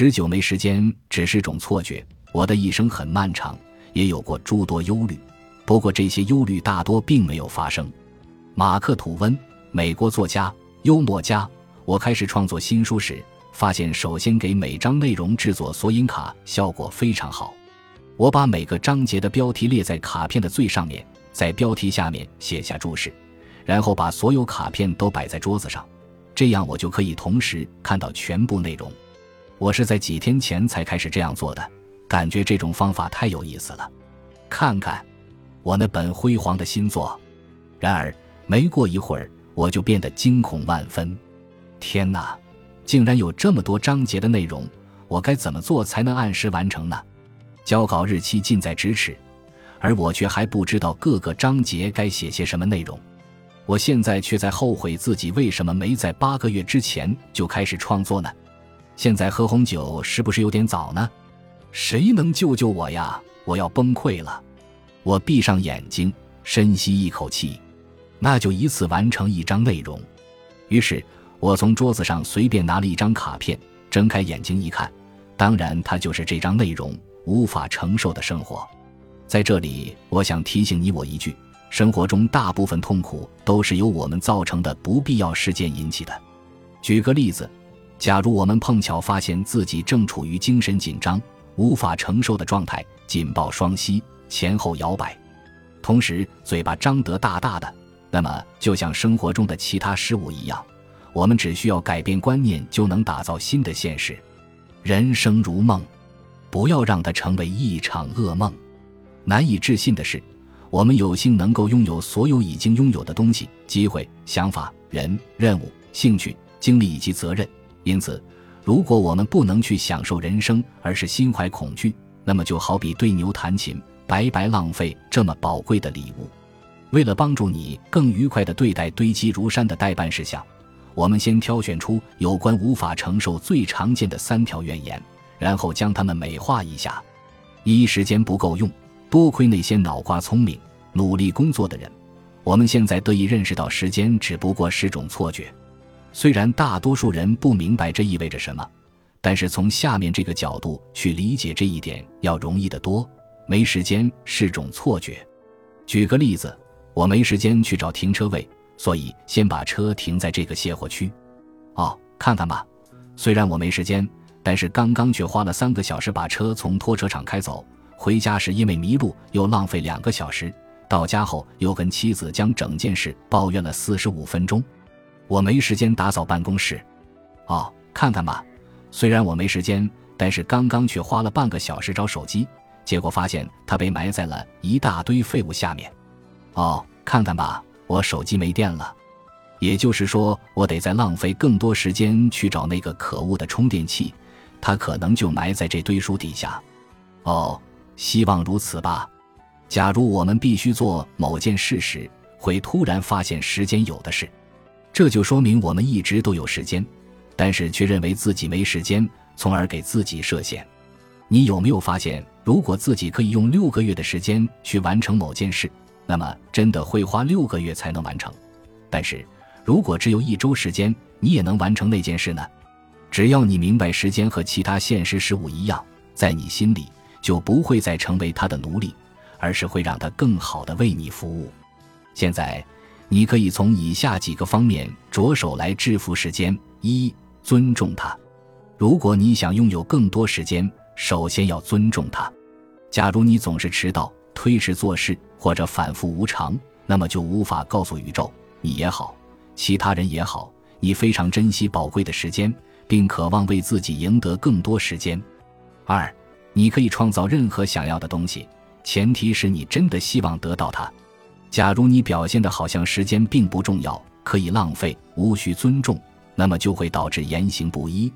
十九没时间只是种错觉。我的一生很漫长，也有过诸多忧虑，不过这些忧虑大多并没有发生。马克·吐温，美国作家、幽默家。我开始创作新书时，发现首先给每章内容制作索引卡，效果非常好。我把每个章节的标题列在卡片的最上面，在标题下面写下注释，然后把所有卡片都摆在桌子上，这样我就可以同时看到全部内容。我是在几天前才开始这样做的。感觉这种方法太有意思了，看看我那本辉煌的新作。然而没过一会儿，我就变得惊恐万分。天哪，竟然有这么多章节的内容，我该怎么做才能按时完成呢？交稿日期近在咫尺，而我却还不知道各个章节该写些什么内容。我现在却在后悔自己为什么没在八个月之前就开始创作呢？现在喝红酒是不是有点早呢？谁能救救我呀！我要崩溃了。我闭上眼睛，深吸一口气，那就一次完成一张内容。于是，我从桌子上随便拿了一张卡片，睁开眼睛一看，当然，它就是这张内容：无法承受的生活。在这里，我想提醒你我一句：生活中大部分痛苦都是由我们造成的不必要事件引起的。举个例子，假如我们碰巧发现自己正处于精神紧张。无法承受的状态，紧抱双膝，前后摇摆，同时嘴巴张得大大的。那么，就像生活中的其他事物一样，我们只需要改变观念，就能打造新的现实。人生如梦，不要让它成为一场噩梦。难以置信的是，我们有幸能够拥有所有已经拥有的东西、机会、想法、人、任务、兴趣、精力以及责任。因此。如果我们不能去享受人生，而是心怀恐惧，那么就好比对牛弹琴，白白浪费这么宝贵的礼物。为了帮助你更愉快地对待堆积如山的待办事项，我们先挑选出有关无法承受最常见的三条怨言，然后将它们美化一下。一时间不够用，多亏那些脑瓜聪明、努力工作的人，我们现在得以认识到时间只不过是种错觉。虽然大多数人不明白这意味着什么，但是从下面这个角度去理解这一点要容易得多。没时间是种错觉。举个例子，我没时间去找停车位，所以先把车停在这个卸货区。哦，看看吧，虽然我没时间，但是刚刚却花了三个小时把车从拖车厂开走。回家时因为迷路又浪费两个小时，到家后又跟妻子将整件事抱怨了四十五分钟。我没时间打扫办公室，哦，看看吧，虽然我没时间，但是刚刚却花了半个小时找手机，结果发现它被埋在了一大堆废物下面。哦，看看吧，我手机没电了，也就是说，我得再浪费更多时间去找那个可恶的充电器，它可能就埋在这堆书底下。哦，希望如此吧。假如我们必须做某件事时，会突然发现时间有的是。这就说明我们一直都有时间，但是却认为自己没时间，从而给自己设限。你有没有发现，如果自己可以用六个月的时间去完成某件事，那么真的会花六个月才能完成？但是如果只有一周时间，你也能完成那件事呢？只要你明白时间和其他现实事物一样，在你心里就不会再成为他的奴隶，而是会让他更好的为你服务。现在。你可以从以下几个方面着手来致富时间：一、尊重它。如果你想拥有更多时间，首先要尊重它。假如你总是迟到、推迟做事或者反复无常，那么就无法告诉宇宙，你也好，其他人也好，你非常珍惜宝贵的时间，并渴望为自己赢得更多时间。二、你可以创造任何想要的东西，前提是你真的希望得到它。假如你表现的好像时间并不重要，可以浪费，无需尊重，那么就会导致言行不一，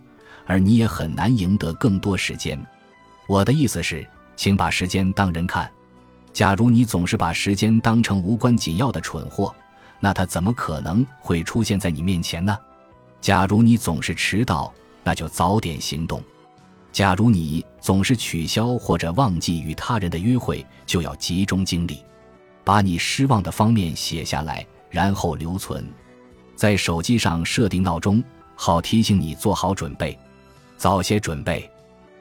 而你也很难赢得更多时间。我的意思是，请把时间当人看。假如你总是把时间当成无关紧要的蠢货，那它怎么可能会出现在你面前呢？假如你总是迟到，那就早点行动。假如你总是取消或者忘记与他人的约会，就要集中精力。把你失望的方面写下来，然后留存，在手机上设定闹钟，好提醒你做好准备，早些准备。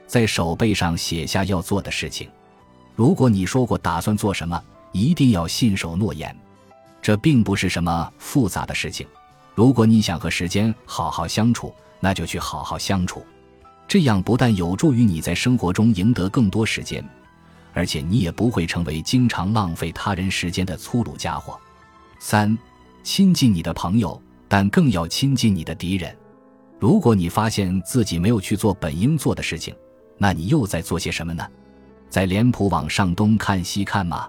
在手背上写下要做的事情。如果你说过打算做什么，一定要信守诺言。这并不是什么复杂的事情。如果你想和时间好好相处，那就去好好相处。这样不但有助于你在生活中赢得更多时间，而且你也不会成为经常浪费他人时间的粗鲁家伙。三，亲近你的朋友，但更要亲近你的敌人。如果你发现自己没有去做本应做的事情，那你又在做些什么呢？在脸谱网上东看西看吗？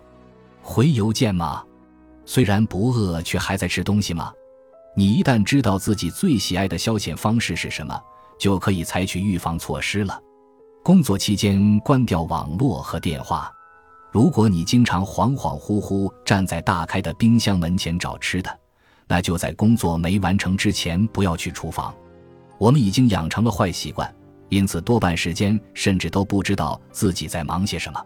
回邮件吗？虽然不饿，却还在吃东西吗？你一旦知道自己最喜爱的消遣方式是什么，就可以采取预防措施了。工作期间关掉网络和电话。如果你经常恍恍惚惚站在大开的冰箱门前找吃的，那就在工作没完成之前不要去厨房。我们已经养成了坏习惯，因此多半时间甚至都不知道自己在忙些什么。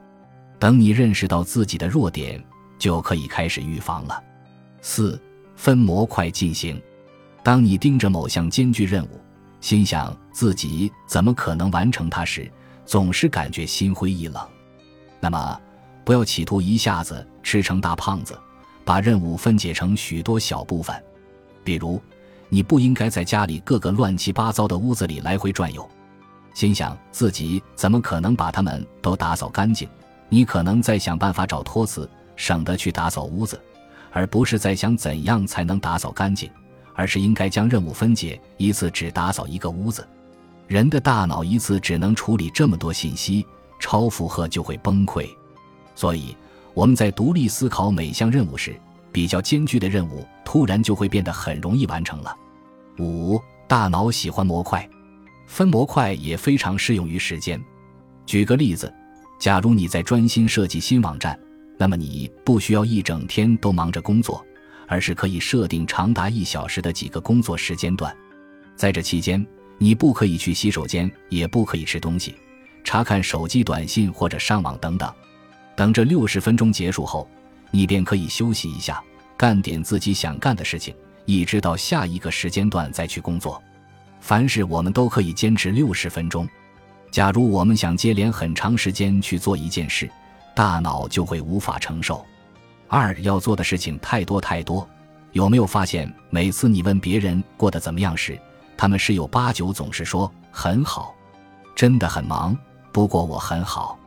等你认识到自己的弱点，就可以开始预防了。四分模块进行。当你盯着某项艰巨任务，心想自己怎么可能完成它时，总是感觉心灰意冷。那么，不要企图一下子吃成大胖子，把任务分解成许多小部分。比如，你不应该在家里各个乱七八糟的屋子里来回转悠，心想自己怎么可能把它们都打扫干净。你可能在想办法找托词，省得去打扫屋子，而不是在想怎样才能打扫干净，而是应该将任务分解，一次只打扫一个屋子。人的大脑一次只能处理这么多信息，超负荷就会崩溃。所以我们在独立思考每项任务时，比较艰巨的任务突然就会变得很容易完成了。五，大脑喜欢模块，分模块也非常适用于时间。举个例子。假如你在专心设计新网站，那么你不需要一整天都忙着工作，而是可以设定长达一小时的几个工作时间段。在这期间，你不可以去洗手间，也不可以吃东西、查看手机短信或者上网等等。等这六十分钟结束后，你便可以休息一下，干点自己想干的事情，一直到下一个时间段再去工作。凡事我们都可以坚持六十分钟。假如我们想接连很长时间去做一件事，大脑就会无法承受。二要做的事情太多太多。有没有发现，每次你问别人过得怎么样时，他们十有八九总是说很好，真的很忙。不过我很好，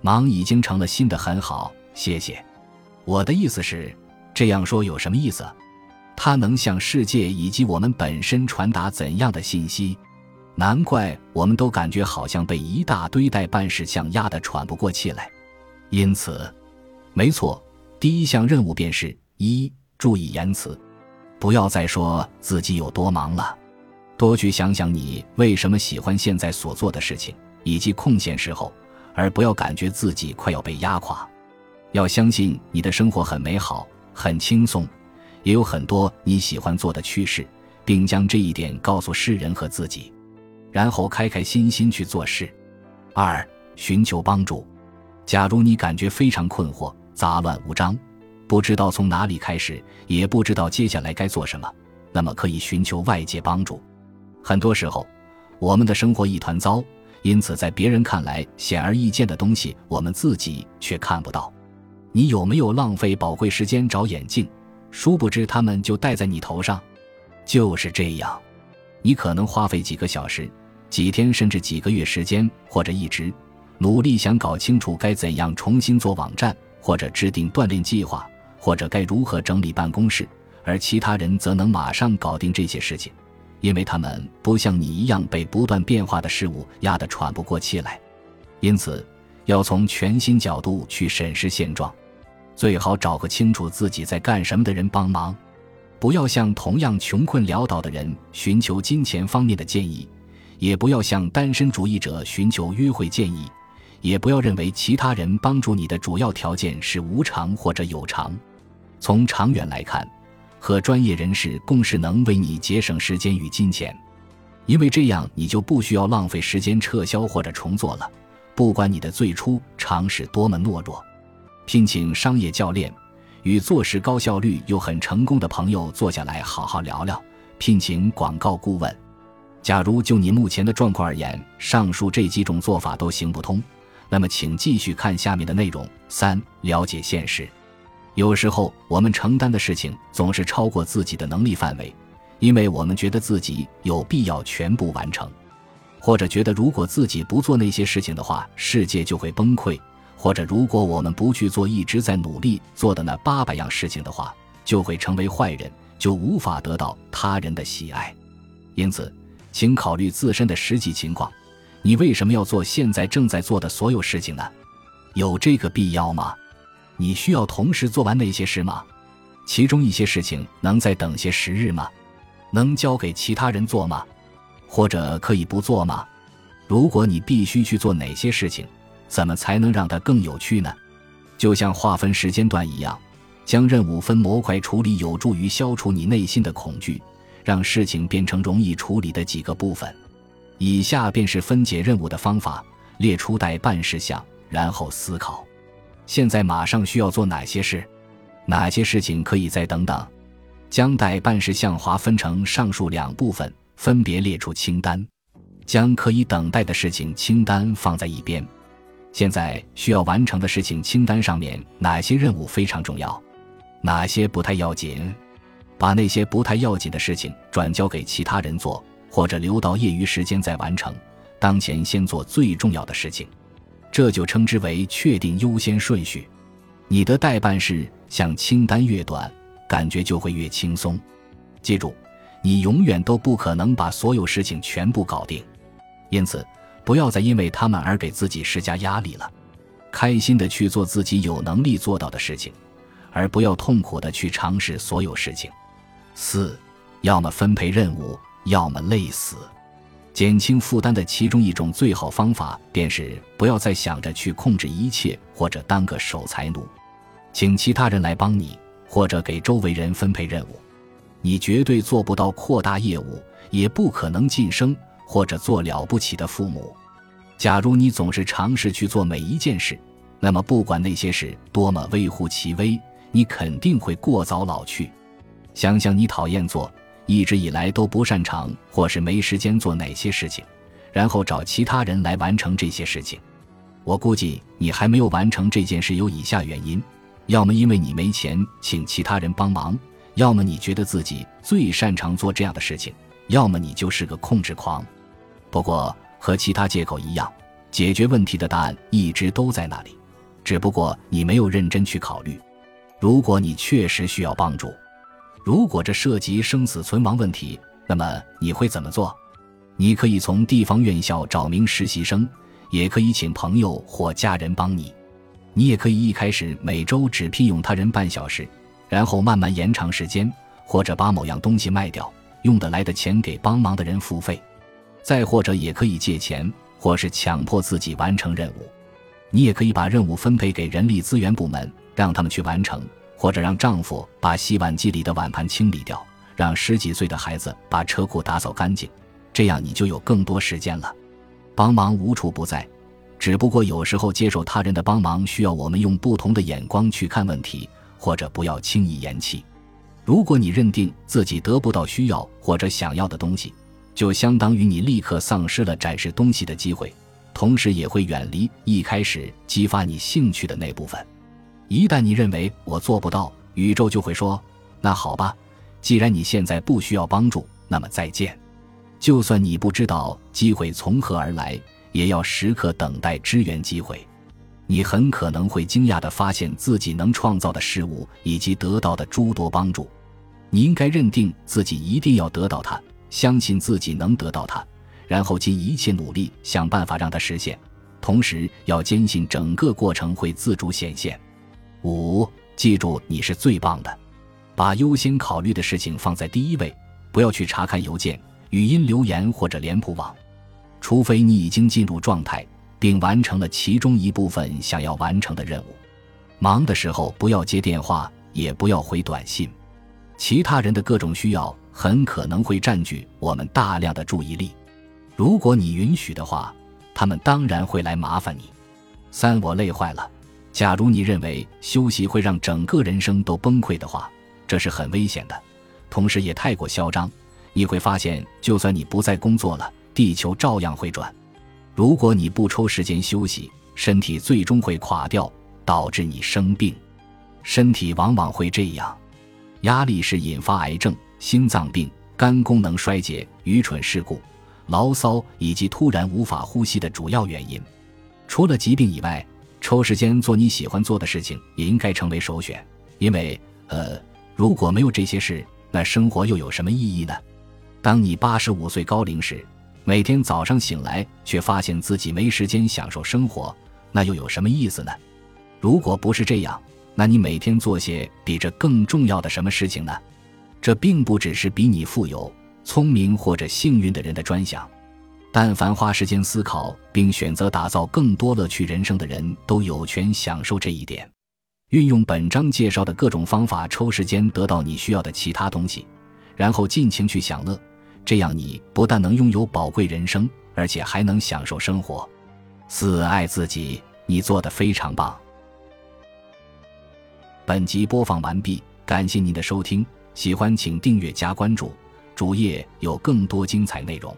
忙已经成了新的很好。谢谢。我的意思是，这样说有什么意思？它能向世界以及我们本身传达怎样的信息？难怪我们都感觉好像被一大堆待办事项压得喘不过气来。因此，没错，第一项任务便是一注意言辞，不要再说自己有多忙了，多去想想你为什么喜欢现在所做的事情以及空闲时候，而不要感觉自己快要被压垮。要相信你的生活很美好、很轻松，也有很多你喜欢做的趣事，并将这一点告诉世人和自己。然后开开心心去做事。二、寻求帮助。假如你感觉非常困惑、杂乱无章，不知道从哪里开始，也不知道接下来该做什么，那么可以寻求外界帮助。很多时候，我们的生活一团糟，因此在别人看来显而易见的东西，我们自己却看不到。你有没有浪费宝贵时间找眼镜？殊不知他们就戴在你头上。就是这样，你可能花费几个小时。几天甚至几个月时间，或者一直努力想搞清楚该怎样重新做网站，或者制定锻炼计划，或者该如何整理办公室，而其他人则能马上搞定这些事情，因为他们不像你一样被不断变化的事物压得喘不过气来。因此，要从全新角度去审视现状，最好找个清楚自己在干什么的人帮忙，不要向同样穷困潦倒的人寻求金钱方面的建议。也不要向单身主义者寻求约会建议，也不要认为其他人帮助你的主要条件是无偿或者有偿。从长远来看，和专业人士共事能为你节省时间与金钱，因为这样你就不需要浪费时间撤销或者重做了。不管你的最初尝试多么懦弱，聘请商业教练，与做事高效率又很成功的朋友坐下来好好聊聊，聘请广告顾问。假如就你目前的状况而言，上述这几种做法都行不通，那么请继续看下面的内容。三、了解现实。有时候我们承担的事情总是超过自己的能力范围，因为我们觉得自己有必要全部完成，或者觉得如果自己不做那些事情的话，世界就会崩溃；或者如果我们不去做一直在努力做的那八百样事情的话，就会成为坏人，就无法得到他人的喜爱。因此，请考虑自身的实际情况：你为什么要做现在正在做的所有事情呢？有这个必要吗？你需要同时做完那些事吗？其中一些事情能再等些时日吗？能交给其他人做吗？或者可以不做吗？如果你必须去做哪些事情，怎么才能让它更有趣呢？就像划分时间段一样，将任务分模块处理，有助于消除你内心的恐惧，让事情变成容易处理的几个部分。以下便是分解任务的方法：列出待办事项，然后思考。现在马上需要做哪些事？哪些事情可以再等等？将待办事项划分成上述两部分，分别列出清单。将可以等待的事情清单放在一边。现在需要完成的事情清单上面哪些任务非常重要？哪些不太要紧？把那些不太要紧的事情转交给其他人做，或者留到业余时间再完成。当前先做最重要的事情。这就称之为确定优先顺序。你的代办事项清单越短，感觉就会越轻松。记住，你永远都不可能把所有事情全部搞定，因此不要再因为他们而给自己施加压力了。开心的去做自己有能力做到的事情，而不要痛苦的去尝试所有事情。四，要么分配任务，要么累死。减轻负担的其中一种最好方法，便是不要再想着去控制一切，或者当个守财奴，请其他人来帮你，或者给周围人分配任务。你绝对做不到扩大业务，也不可能晋升或者做了不起的父母。假如你总是尝试去做每一件事，那么不管那些事多么微乎其微，你肯定会过早老去。想想你讨厌做。一直以来都不擅长或是没时间做哪些事情，然后找其他人来完成这些事情。我估计你还没有完成这件事有以下原因：要么因为你没钱请其他人帮忙，要么你觉得自己最擅长做这样的事情，要么你就是个控制狂。不过和其他借口一样，解决问题的答案一直都在那里，只不过你没有认真去考虑。如果你确实需要帮助，如果这涉及生死存亡问题，那么你会怎么做？你可以从地方院校找名实习生，也可以请朋友或家人帮你。你也可以一开始每周只聘用他人半小时，然后慢慢延长时间，或者把某样东西卖掉，用得来的钱给帮忙的人付费。再或者也可以借钱，或是强迫自己完成任务。你也可以把任务分配给人力资源部门，让他们去完成。或者让丈夫把洗碗机里的碗盘清理掉，让十几岁的孩子把车库打扫干净，这样你就有更多时间了。帮忙无处不在，只不过有时候接受他人的帮忙需要我们用不同的眼光去看问题，或者不要轻易言弃。如果你认定自己得不到需要或者想要的东西，就相当于你立刻丧失了展示东西的机会，同时也会远离一开始激发你兴趣的那部分。一旦你认为我做不到，宇宙就会说：“那好吧，既然你现在不需要帮助，那么再见。”就算你不知道机会从何而来，也要时刻等待支援机会。你很可能会惊讶地发现自己能创造的事物以及得到的诸多帮助。你应该认定自己一定要得到它，相信自己能得到它，然后尽一切努力想办法让它实现。同时，要坚信整个过程会自主显现。五，记住你是最棒的，把优先考虑的事情放在第一位，不要去查看邮件、语音留言或者脸谱网，除非你已经进入状态并完成了其中一部分想要完成的任务。忙的时候不要接电话，也不要回短信，其他人的各种需要很可能会占据我们大量的注意力。如果你允许的话，他们当然会来麻烦你。三，我累坏了。假如你认为休息会让整个人生都崩溃的话，这是很危险的，同时也太过嚣张。你会发现，就算你不再工作了，地球照样会转。如果你不抽时间休息，身体最终会垮掉，导致你生病。身体往往会这样。压力是引发癌症、心脏病、肝功能衰竭、愚蠢事故、牢骚以及突然无法呼吸的主要原因。除了疾病以外，抽时间做你喜欢做的事情也应该成为首选。因为，呃，如果没有这些事，那生活又有什么意义呢？当你八十五岁高龄时，每天早上醒来却发现自己没时间享受生活，那又有什么意思呢？如果不是这样，那你每天做些比这更重要的什么事情呢？这并不只是比你富有、聪明或者幸运的人的专享。但凡花时间思考并选择打造更多乐趣人生的人，都有权享受这一点。运用本章介绍的各种方法，抽时间得到你需要的其他东西，然后尽情去享乐。这样，你不但能拥有宝贵人生，而且还能享受生活。四爱自己，你做的非常棒。本集播放完毕，感谢您的收听。喜欢请订阅加关注，主页有更多精彩内容。